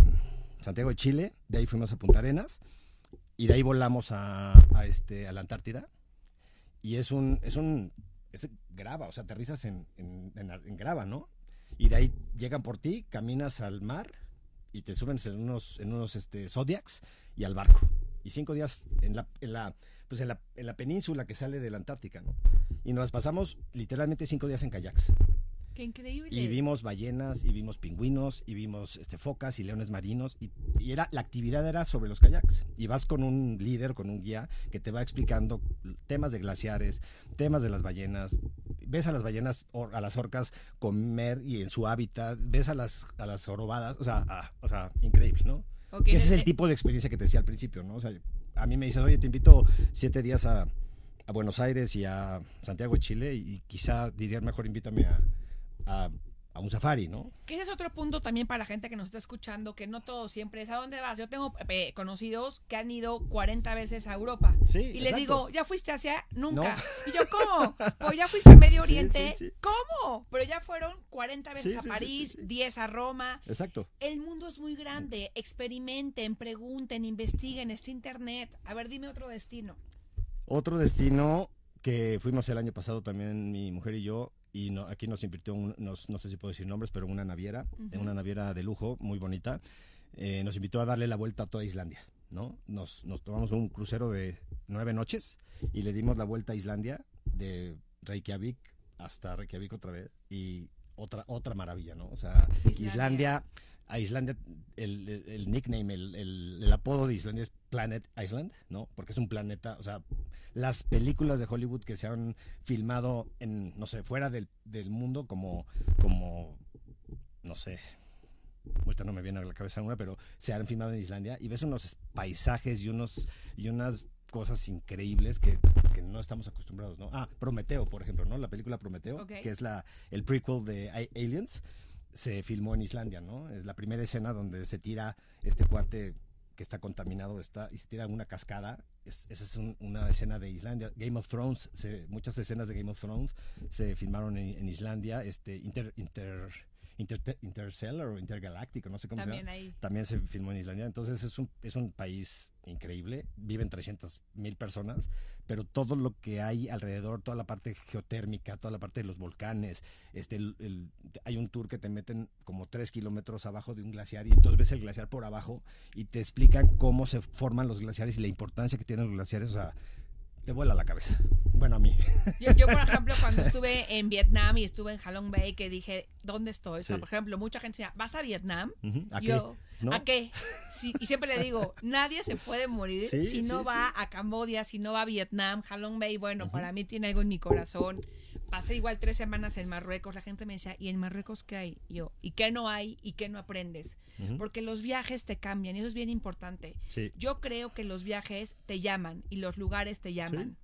Santiago de Chile, de ahí fuimos a Punta Arenas y de ahí volamos a, a este, a la Antártida y es un, es un, es grava, o sea, aterrizas en, en, en, en grava, ¿no? Y de ahí llegan por ti, caminas al mar y te suben en unos, en unos este, Zodiacs y al barco. Y cinco días en la, en la, pues en la, en la península que sale de la Antártica, ¿no? Y nos pasamos literalmente cinco días en kayaks. Qué increíble. Y vimos ballenas, y vimos pingüinos, y vimos este, focas y leones marinos. Y, y, era, la actividad era sobre los kayaks. Y vas con un líder, con un guía, que te va explicando temas de glaciares, temas de las ballenas. Ves a las ballenas, a las orcas comer y en su hábitat. Ves a las, a las jorobadas. O sea, o sea increíble, ¿no? Okay, ese es el tipo de experiencia que te decía al principio, ¿no? O sea, a mí me dices, oye, te invito siete días a, a Buenos Aires y a Santiago de Chile y quizá dirías mejor invítame a, a, a, un safari, ¿no? Que ese es otro punto también para la gente que nos está escuchando, que no todo siempre es a dónde vas. Yo tengo eh, conocidos que han ido 40 veces a Europa. Sí, y les digo, ¿ya fuiste hacia? Nunca. No. Y yo, ¿cómo? Pues ya fuiste a Medio Oriente. Sí, sí, sí. ¿Cómo? Pero ya fueron 40 veces a París, 10 a Roma. Exacto. El mundo es muy grande. Experimenten, pregunten, investiguen. Este internet. A ver, dime otro destino. Otro destino que fuimos el año pasado también mi mujer y yo y no, aquí nos invirtió, un, nos, no sé si puedo decir nombres, pero una naviera, uh -huh. una naviera de lujo, muy bonita, eh, nos invitó a darle la vuelta a toda Islandia, ¿no? Nos, nos tomamos un crucero de nueve noches y le dimos la vuelta a Islandia de Reykjavik hasta Reykjavik otra vez y otra, otra maravilla, ¿no? O sea, Islandia, Islandia a Islandia, el, el, el nickname, el, el, apodo de Islandia es Planet Island, ¿no? Porque es un planeta, o sea, las películas de Hollywood que se han filmado en, no sé, fuera del, del mundo, como, como, no sé, ahorita no me viene a la cabeza una, pero se han filmado en Islandia y ves unos paisajes y unos y unas cosas increíbles que, que, no estamos acostumbrados, ¿no? Ah, Prometeo, por ejemplo, ¿no? La película Prometeo, okay. que es la el prequel de Aliens, se filmó en Islandia, ¿no? Es la primera escena donde se tira este cuate que está contaminado está y se tira una cascada. Es, esa es un, una escena de Islandia. Game of Thrones, se, muchas escenas de Game of Thrones se filmaron en, en Islandia. Este, inter, inter, inter, Interstellar o Intergaláctico, no sé cómo También se llama. Ahí. También se filmó en Islandia. Entonces es un, es un país increíble. Viven 300 mil personas, pero todo lo que hay alrededor, toda la parte geotérmica, toda la parte de los volcanes, este, el, el, hay un tour que te meten como 3 kilómetros abajo de un glaciar y entonces ves el glaciar por abajo y te explican cómo se forman los glaciares y la importancia que tienen los glaciares. O sea, te vuela la cabeza. Bueno, a mí. Yo, yo, por ejemplo, cuando estuve en Vietnam y estuve en Halong Bay, que dije, ¿dónde estoy? O sea, sí. por ejemplo, mucha gente decía, ¿vas a Vietnam? Uh -huh. ¿A yo, qué? ¿No? ¿a qué? Sí, y siempre le digo, nadie se puede morir sí, si no va a Cambodia, si no va a Vietnam, Halong Bay, bueno, uh -huh. para mí tiene algo en mi corazón. Pasé igual tres semanas en Marruecos, la gente me decía, ¿y en Marruecos qué hay? Y yo, ¿y qué no hay? ¿Y qué no aprendes? Uh -huh. Porque los viajes te cambian y eso es bien importante. Yo creo que los viajes te llaman y los lugares te llaman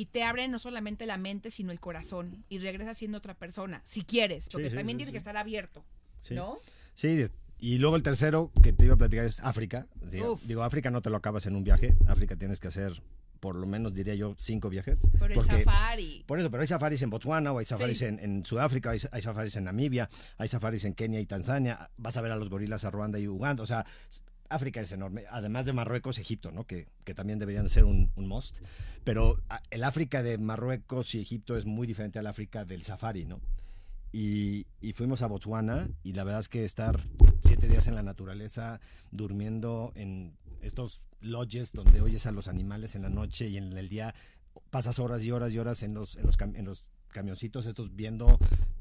y te abren no solamente la mente, sino el corazón y regresas siendo otra persona, si quieres, porque sí, también sí, tienes sí. que estar abierto, ¿no? Sí, y luego el tercero que te iba a platicar es África. Digo, digo, África no te lo acabas en un viaje, África tienes que hacer por lo menos diría yo cinco viajes. Por el porque, safari. Por eso, pero hay safaris en Botswana, o hay safaris en, en, Sudáfrica, hay, hay safaris en Namibia, hay safaris en Kenia y Tanzania, vas a ver a los gorilas a Ruanda y Uganda, o sea, África es enorme, además de Marruecos, Egipto, ¿no? Que, que también deberían ser un, un, must. Pero el África de Marruecos y Egipto es muy diferente al África del safari, ¿no? Y, y, fuimos a Botswana y la verdad es que estar siete días en la naturaleza, durmiendo en estos lodges donde oyes a los animales en la noche y en el día pasas horas y horas y horas en los, en los, en los camioncitos estos viendo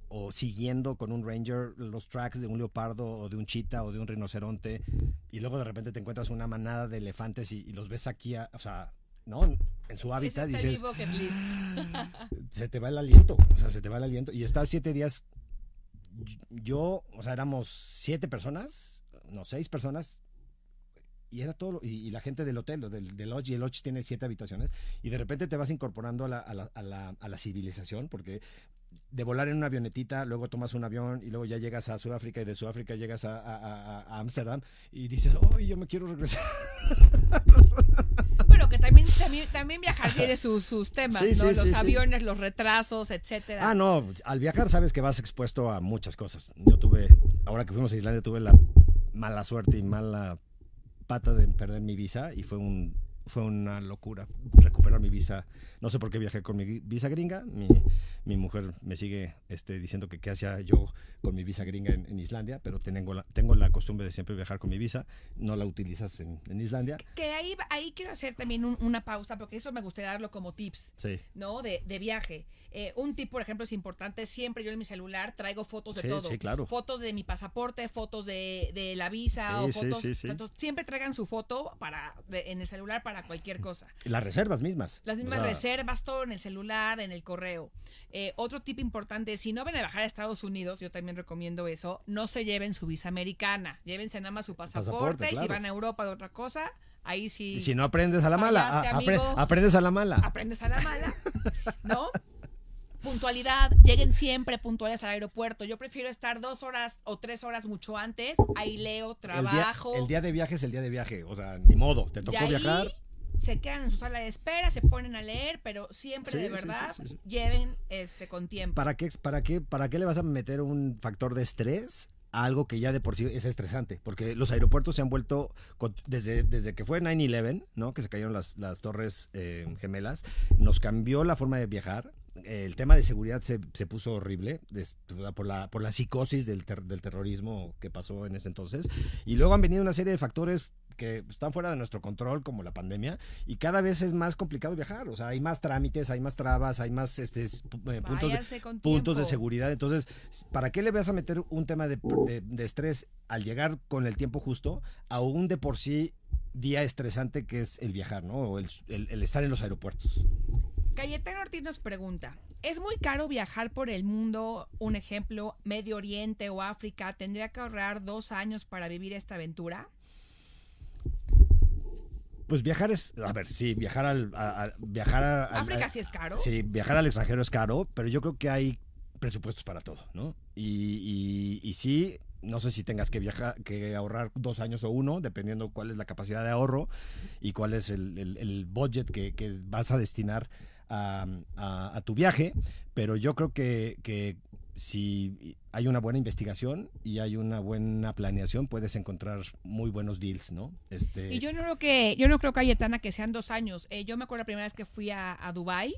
o siguiendo con un ranger los tracks de un leopardo o de un chita o de un rinoceronte y luego de repente te encuentras una manada de elefantes y, y los ves aquí, a- o sea, ¿no? En su hábitat dices, se te va el aliento, o sea, se te va el aliento. Y estás siete días, yo, o sea, éramos siete personas, no, seis personas, y era todo, lo- y, y la gente del hotel, del, del lodge, y el lodge tiene siete habitaciones, y de repente te vas incorporando a la, a la, a la, a la civilización, porque de volar en una avionetita, luego tomas un avión y luego ya llegas a Sudáfrica y de Sudáfrica llegas a a- a- a Ámsterdam y dices, oh, yo me quiero regresar. Bueno, que también, también, también viajar tiene sus, sus temas, Sí, ¿no? sí, los sí. aviones, los retrasos, etcétera. Ah, no, al viajar sabes que vas expuesto a muchas cosas. Yo tuve, ahora que fuimos a Islandia, tuve la mala suerte y mala pata de perder mi visa y fue un fue una locura recuperar mi visa. No sé por qué viajé con mi visa gringa. Mi, mi mujer me sigue este, diciendo que qué hacía yo con mi visa gringa en, en Islandia, pero tengo la, tengo la costumbre de siempre viajar con mi visa. No la utilizas en, en Islandia. Que ahí, ahí quiero hacer también un- una pausa, porque eso me gustaría darlo como tips. Sí. ¿no? De, de viaje. Eh, un tip, por ejemplo, es importante. Siempre yo en mi celular traigo fotos de Sí, todo. sí, claro. Fotos de mi pasaporte, fotos de, de la visa o fotos. Entonces, siempre traigan su foto para de- en el celular para cualquier cosa. Las reservas mismas. Las O mismas sea, reservas, todo en el celular, en el correo. Eh, otro tip importante, si no van a viajar a Estados Unidos, yo también recomiendo eso, no se lleven su visa americana, llévense nada más su pasaporte, Pasaporte, y si van a Europa de otra cosa, ahí sí Y si no aprendes a la mala, apre- aprendes a la mala. aprendes a la mala, ¿no? Puntualidad, lleguen siempre puntuales al aeropuerto. Yo prefiero estar dos horas o tres horas mucho antes. Ahí leo, El día- trabajo. El día, de viaje es el día de viaje. O sea, ni modo. Te tocó ahí viajar. Se quedan en su sala de espera, se ponen a leer, pero siempre Sí, de verdad sí, sí, sí. lleven este con tiempo. ¿Para qué, para, qué, ¿Para qué le vas a meter un factor de estrés a algo que ya de por sí es estresante? Porque los aeropuertos se han vuelto, desde, desde que fue 9-11, ¿no? que se cayeron las, las torres eh, gemelas, nos cambió la forma de viajar. Eh, El tema de seguridad se, se puso horrible des- por, la, por la psicosis del, ter- del terrorismo que pasó en ese entonces. Y luego han venido una serie de factores que están fuera de nuestro control, como la pandemia, y cada vez es más complicado viajar. O sea, hay más trámites, hay más trabas, hay más este, eh, puntos, de, puntos de seguridad. Entonces, ¿para qué le vas a meter un tema de, de- de estrés al llegar con el tiempo justo a un de por sí día estresante que es el viajar, ¿no? O el, el- el estar en los aeropuertos. Cayetano Ortiz nos pregunta, ¿es muy caro viajar por el mundo? Un ejemplo, Medio Oriente o África, ¿tendría que ahorrar dos años para vivir esta aventura? Pues viajar es, a ver, sí, viajar al, a- a- viajar a, África sí es caro. Sí, viajar al extranjero es caro, pero yo creo que hay presupuestos para todo, ¿no? Y, y, y sí, no sé si tengas que viajar, que ahorrar dos años o uno, dependiendo cuál es la capacidad de ahorro y cuál es el, el- el budget que, que vas a destinar a, a- a tu viaje. Pero yo creo que, que si hay una buena investigación y hay una buena planeación, puedes encontrar muy buenos deals, ¿no? Este, Y yo no creo que, yo no creo, Cayetana, que sean dos años. Eh, yo me acuerdo la primera vez que fui a, a Dubai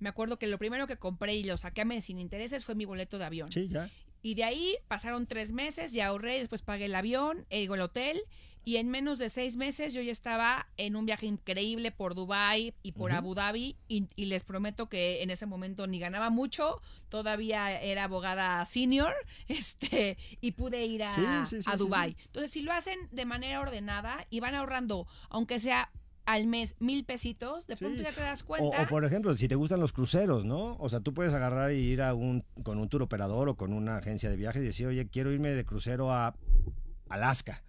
me acuerdo que lo primero que compré y lo saqué a sin intereses fue mi boleto de avión. Sí, ya. Y de ahí pasaron tres meses, ya ahorré, después pagué el avión, el, el hotel, y en menos de seis meses yo ya estaba en un viaje increíble por Dubai y por. Abu Dhabi, y, y les prometo que en ese momento ni ganaba mucho, todavía era abogada senior, este, y pude ir a, Sí, sí, sí, a Dubai. Entonces, si lo hacen de manera ordenada y van ahorrando, aunque sea al mes mil pesitos, de Sí. pronto ya te das O, cuenta. o, por ejemplo, si te gustan los cruceros, ¿no? O sea, tú puedes agarrar y ir a un, con un tour operador o con una agencia de viajes y decir, oye, quiero irme de crucero a Alaska,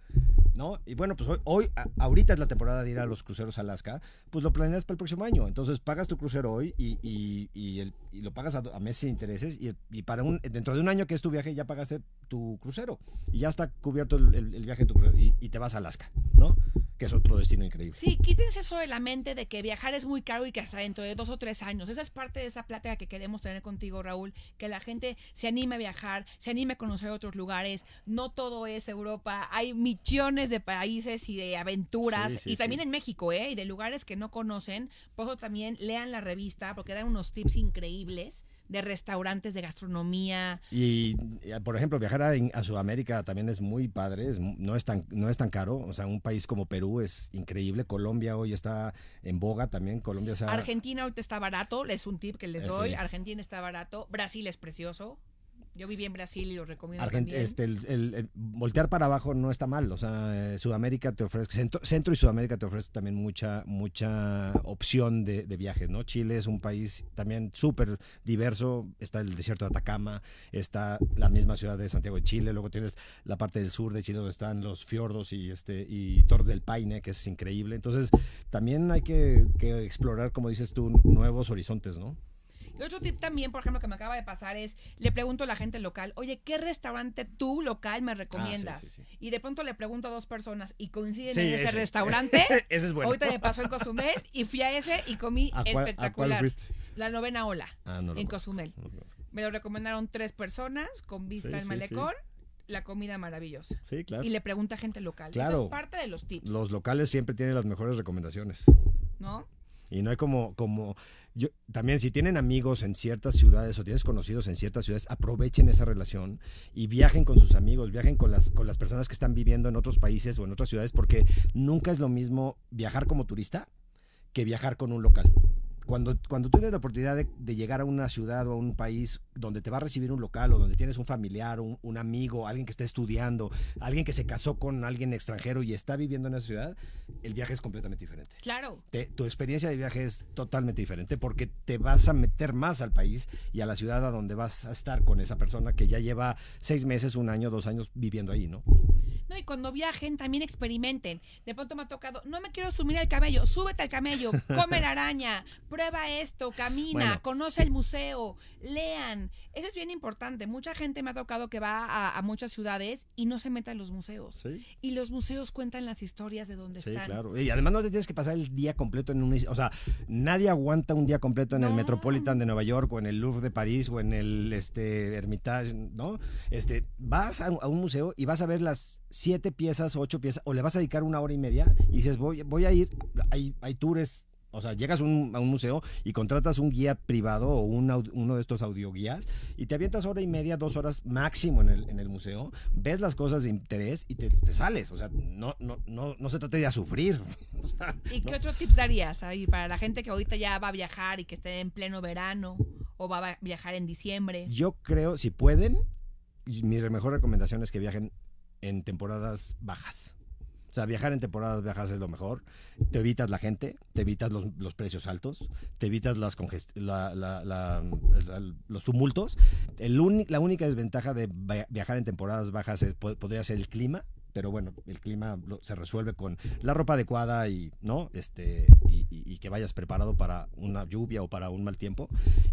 ¿no? Y bueno, pues hoy, hoy ahorita es la temporada de ir a los cruceros a Alaska, pues lo planeas para el próximo año. Entonces pagas tu crucero hoy y, y, y el- y lo pagas a, meses sin intereses y, y para un, dentro de un año que es tu viaje ya pagaste tu crucero y ya está cubierto el, el- viaje de tu crucero y te vas a Alaska, ¿no? Que es otro destino increíble. Sí, quítense eso de la mente de que viajar es muy caro y que hasta dentro de dos o tres años. Esa es parte de esa plática que queremos tener contigo, Raúl, que la gente se anime a viajar, se anime a conocer otros lugares. No todo es Europa, hay millones de países y de aventuras, Sí, sí, y también sí. en México, ¿eh? Y de lugares que no conocen. Por eso también lean la revista, porque dan unos tips increíbles de restaurantes, de gastronomía. Y, eh, por ejemplo, viajar a, a Sudamérica también es muy padre, es no, es tan, no es tan caro. O sea, un país como Perú es increíble. Colombia hoy está en boga también. Colombia Argentina ahorita está barato, es un tip que les Eh, doy. Argentina está barato, Brasil es precioso. Yo viví en Brasil y lo recomiendo Argent- también. este, el, el- el voltear para abajo no está mal, o sea, eh, Sudamérica te ofrece, centro, centro y Sudamérica te ofrece también mucha, mucha opción de, de viajes, ¿no? Chile es un país también súper diverso, está el desierto de Atacama, está la misma ciudad de Santiago de Chile, luego tienes la parte del sur de Chile donde están los fiordos y, este, y Torres del Paine, que es increíble, entonces también hay que, que explorar, como dices tú, nuevos horizontes, ¿no? Y otro tip también, por ejemplo, que me acaba de pasar es, le pregunto a la gente local, oye, ¿qué restaurante tú local me recomiendas? Ah, sí, sí, sí. Y de pronto le pregunto a dos personas y coinciden en ese, ese. restaurante. Ese es bueno. Ahorita me pasó en Cozumel y fui a ese y comí ¿A cuál- a cuál espectacular. La novena ola Ah, no en. Cozumel. Me lo recomendaron tres personas con vista al malecón, la comida maravillosa. Sí, claro. Y le pregunta a gente local. Eso Claro. es parte de los tips, Los locales siempre tienen las mejores recomendaciones. ¿no? Y no hay como, como, yo, también si tienen amigos en ciertas ciudades o tienes conocidos en ciertas ciudades, aprovechen esa relación y viajen con sus amigos, viajen con las, con las personas que están viviendo en otros países o en otras ciudades, porque nunca es lo mismo viajar como turista que viajar con un local. Cuando, cuando tú tienes la oportunidad de, de llegar a una ciudad o a un país donde te va a recibir un local o donde tienes un familiar, un, un amigo, alguien que está estudiando, alguien que se casó con alguien extranjero y está viviendo en esa ciudad, el viaje es completamente diferente Claro. te- tu experiencia de viaje es totalmente diferente porque te vas a meter más al país y a la ciudad a donde vas a estar con esa persona que ya lleva seis meses, un año, dos años viviendo ahí, ¿no? No, y cuando viajen también experimenten. De pronto me ha tocado, no me quiero subir al camello, súbete al camello, come la araña, prueba esto, camina, Bueno. conoce el museo, lean. Eso es bien importante. Mucha gente me ha tocado que va a, a muchas ciudades y no se mete a los museos. Sí. Y los museos cuentan las historias de dónde Sí, están. claro. Y además no te tienes que pasar el día completo en un... O sea, nadie aguanta un día completo en el. Metropolitan de Nueva York o en el Louvre de París o en el este, Hermitage, ¿no? Este, vas a, a un museo y vas a ver las siete piezas, ocho piezas, o le vas a dedicar una hora y media y dices, voy, voy a ir, hay, hay tours... O sea, llegas un- a un museo y contratas un guía privado o un uno de estos audioguías y te avientas hora y media, dos horas máximo en el, en el museo, ves las cosas de interés y te, te sales. O sea, no, no, no, no se trata de a sufrir. O sea, ¿Y no. qué otros tips darías ahí para la gente que ahorita ya va a viajar y que esté en pleno verano o va a viajar en diciembre? Yo creo, si pueden, mi mejor recomendación es que viajen en temporadas bajas. O sea, viajar en temporadas bajas es lo mejor. Te evitas la gente, te evitas los, los precios altos, te evitas las la- la- la- los tumultos. El la única desventaja de via- viajar en temporadas bajas es- po- podría ser el clima, pero bueno, el clima se resuelve con la ropa adecuada y, ¿no? Este, y, y- y que vayas preparado para una lluvia o para un mal tiempo.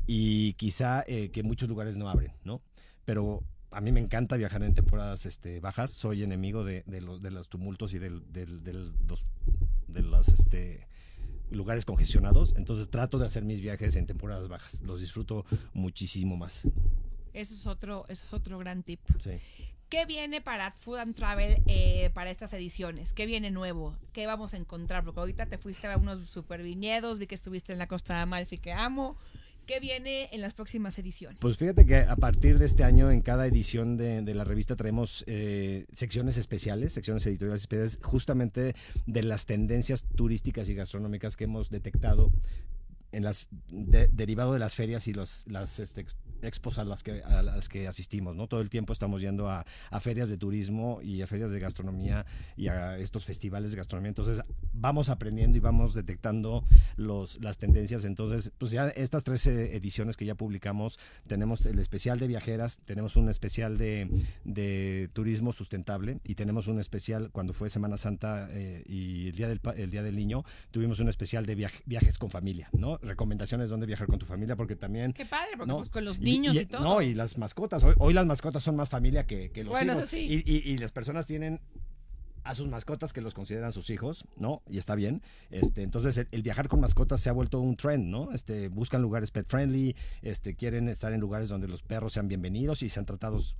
Y quizá eh, que muchos lugares no abren, ¿no? Pero a mí me encanta viajar en temporadas este, bajas. Soy enemigo de, de los, de los tumultos y del, del- del- los, de los este, lugares congestionados. Entonces trato de hacer mis viajes en temporadas bajas. Los disfruto muchísimo más. Eso es otro, eso es otro gran tip. Sí. ¿Qué viene para Food and Travel eh, para estas ediciones? ¿Qué viene nuevo? ¿Qué vamos a encontrar? Porque ahorita te fuiste a unos super viñedos, vi que estuviste en la Costa de Amalfi que amo. ¿Qué viene en las próximas ediciones? Pues fíjate que a partir de este año en cada edición de, la revista traemos eh, secciones especiales, secciones editoriales especiales, justamente de las tendencias turísticas y gastronómicas que hemos detectado en las de- derivado de las ferias y los las este, expos a las que a las que asistimos no todo el tiempo estamos yendo a, a ferias de turismo y a ferias de gastronomía y a estos festivales de gastronomía. Entonces vamos aprendiendo y vamos detectando los las tendencias. Entonces pues ya estas tres eh, ediciones que ya publicamos tenemos el especial de viajeras tenemos un especial de, de turismo sustentable y tenemos un especial cuando fue Semana Santa eh, y el día del el día del niño tuvimos un especial de viaj- viajes con familia no recomendaciones dónde viajar con tu familia porque también Qué padre, porque no, pues, con los niños y, todo. No, y las mascotas. Hoy, hoy las mascotas son más familia que, que los Bueno, hijos. eso sí. Y, y- y las personas tienen a sus mascotas que los consideran sus hijos, ¿no? Y está bien. Este, entonces el, el viajar con mascotas se ha vuelto un trend, ¿no? Este, buscan lugares pet friendly, este, quieren estar en lugares donde los perros sean bienvenidos y sean tratados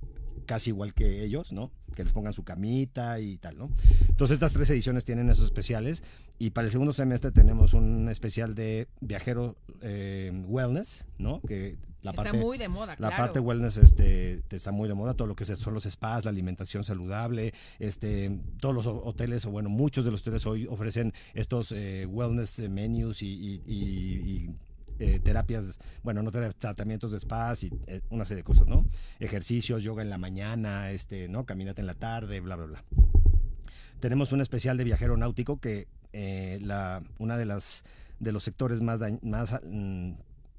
casi igual que ellos, ¿no? Que les pongan su camita y tal, ¿no? Entonces estas tres ediciones tienen esos especiales y para el segundo semestre tenemos un especial de viajero eh, wellness, ¿no? Que la Está parte muy de moda, la claro. parte wellness este, te está muy de moda, todo lo que son los spas, la alimentación saludable, este, todos los ho- hoteles, o bueno, muchos de los hoteles hoy ofrecen estos eh, wellness eh, menus y, y- y- y eh, terapias, bueno, no terapias, tratamientos de spas y eh, una serie de cosas, ¿no? Ejercicios, yoga en la mañana, este, ¿no? Caminata en la tarde, bla, bla, bla. Tenemos un especial de viajero náutico que eh, la, una de las de los sectores más, dañ- más mm,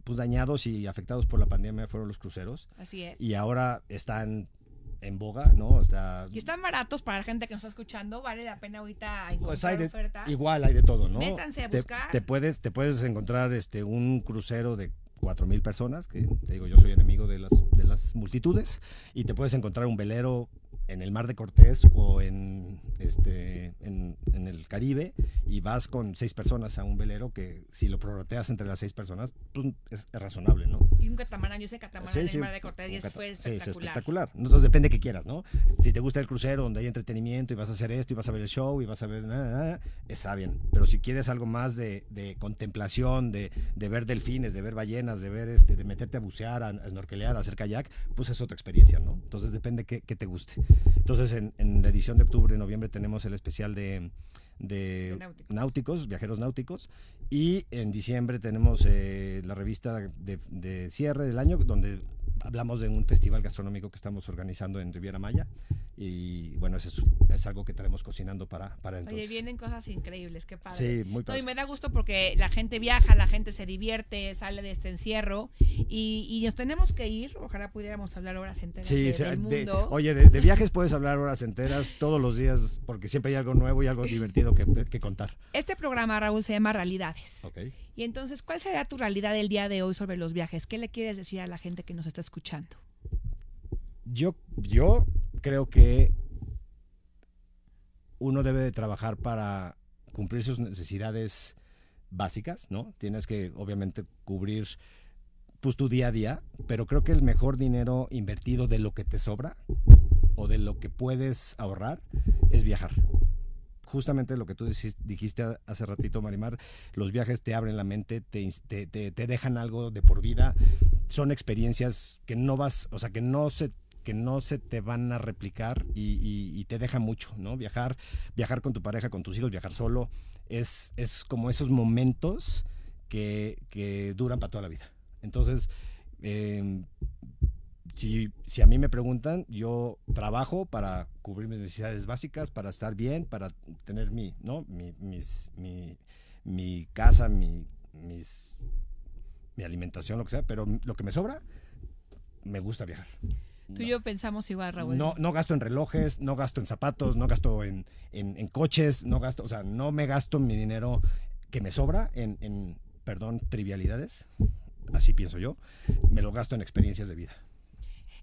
pues dañados y afectados por la pandemia fueron los cruceros Así es. y ahora están en boga, ¿no? Está Y están baratos para la gente que nos está escuchando. Vale la pena ahorita encontrar pues hay de, ofertas. igual hay de todo, ¿no? Métanse a Te- buscar. Te, puedes te puedes encontrar este un crucero de cuatro mil personas, que te digo, yo soy enemigo de las de las multitudes y te puedes encontrar un velero en el Mar de Cortés o en este en, en el Caribe y vas con seis personas a un velero que si lo prorrateas entre las seis personas, pues es, es razonable, ¿no? Y un catamarán, yo sé catamarán Sí, en sí, el Mar de Cortés y fue sí, es espectacular. espectacular. Entonces depende que quieras, ¿no? Si te gusta el crucero donde hay entretenimiento y vas a hacer esto y vas a ver el show y vas a ver nada, nada, está bien. Pero si quieres algo más de, de contemplación, de, de ver delfines, de ver ballenas, de ver este, de meterte a bucear, a, a snorkelear, a hacer kayak, pues es otra experiencia, ¿no? Entonces depende qué, qué te guste. Entonces en, en la edición de octubre, noviembre tenemos el especial de, náuticos. náuticos, viajeros náuticos. Y en diciembre tenemos eh, la revista de, de cierre del año, donde hablamos de un festival gastronómico que estamos organizando en Riviera Maya. Y bueno, eso es, es algo que estaremos cocinando para, para entonces. Oye, vienen cosas increíbles, qué padre. Sí, muy No, padre. y me da gusto porque la gente viaja, la gente se divierte, sale de este encierro y, y nos tenemos que ir. Ojalá pudiéramos hablar horas enteras Sí, de- sí, del de- mundo. oye, de, de viajes puedes hablar horas enteras todos los días porque siempre hay algo nuevo y algo divertido que, que contar. Este programa, Raúl, se llama Realidades. Ok. Y entonces, ¿cuál será tu realidad del día de hoy sobre los viajes? ¿Qué le quieres decir a la gente que nos está escuchando? Yo, yo creo que uno debe de trabajar para cumplir sus necesidades básicas, ¿no? Tienes que, obviamente, cubrir pues, tu día a día, pero creo que el mejor dinero invertido de lo que te sobra o de lo que puedes ahorrar es viajar. Justamente lo que tú dijiste hace ratito, Marimar, los viajes te abren la mente, te, te, te- dejan algo de por vida, son experiencias que no vas, o sea, que no se que no se te van a replicar y, te deja mucho, ¿no? Viajar, viajar con tu pareja, con tus hijos, viajar solo, es, es como esos momentos que, que duran para toda la vida. Entonces, eh, si, si a mí me preguntan, yo trabajo para cubrir mis necesidades básicas, para estar bien, para tener mi, ¿no? mi, mis- mi, mi casa, mi, mis, mi alimentación, lo que sea, pero lo que me sobra, me gusta viajar. Tú y yo pensamos igual, Raúl. No, no gasto en relojes, no gasto en zapatos, no gasto en, en- en coches, no gasto, o sea, no me gasto mi dinero que me sobra en, en, perdón, trivialidades, así pienso yo, me lo gasto en experiencias de vida.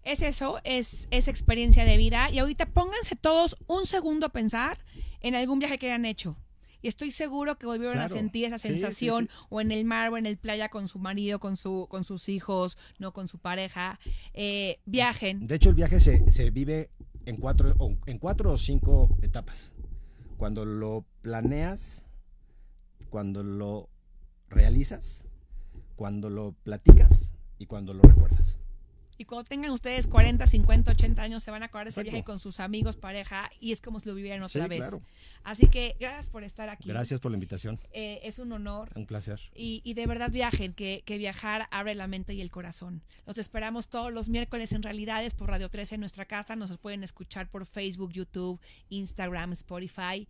Es eso, es, es experiencia de vida. Y ahorita pónganse todos un segundo a pensar en algún viaje que hayan hecho. Y estoy seguro que volvieron Claro. a sentir esa Sí, sí, sensación sí. o en el mar o en el playa con su marido, con, su, con sus hijos, no con su pareja. Eh, viajen. De hecho, el viaje se, se vive en cuatro, o- en cuatro o cinco etapas. Cuando lo planeas, cuando lo realizas, cuando lo platicas y cuando lo recuerdas. Y cuando tengan ustedes 40, 50, 80 años, se van a acordar de ese viaje con sus amigos, pareja, y es como si lo vivieran otra Sí, vez. claro. Así que gracias por estar aquí. Gracias por la invitación. Eh, es un honor. Un placer. Y, y de verdad viajen, que, que viajar abre la mente y el corazón. Los esperamos todos los miércoles en Realidades por Radio 13 en nuestra casa. Nos pueden escuchar por Facebook, YouTube, Instagram, Spotify.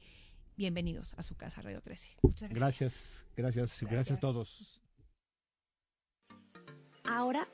Bienvenidos a su casa Radio 13. Muchas gracias. Gracias, gracias, gracias, Gracias. a todos. Ahora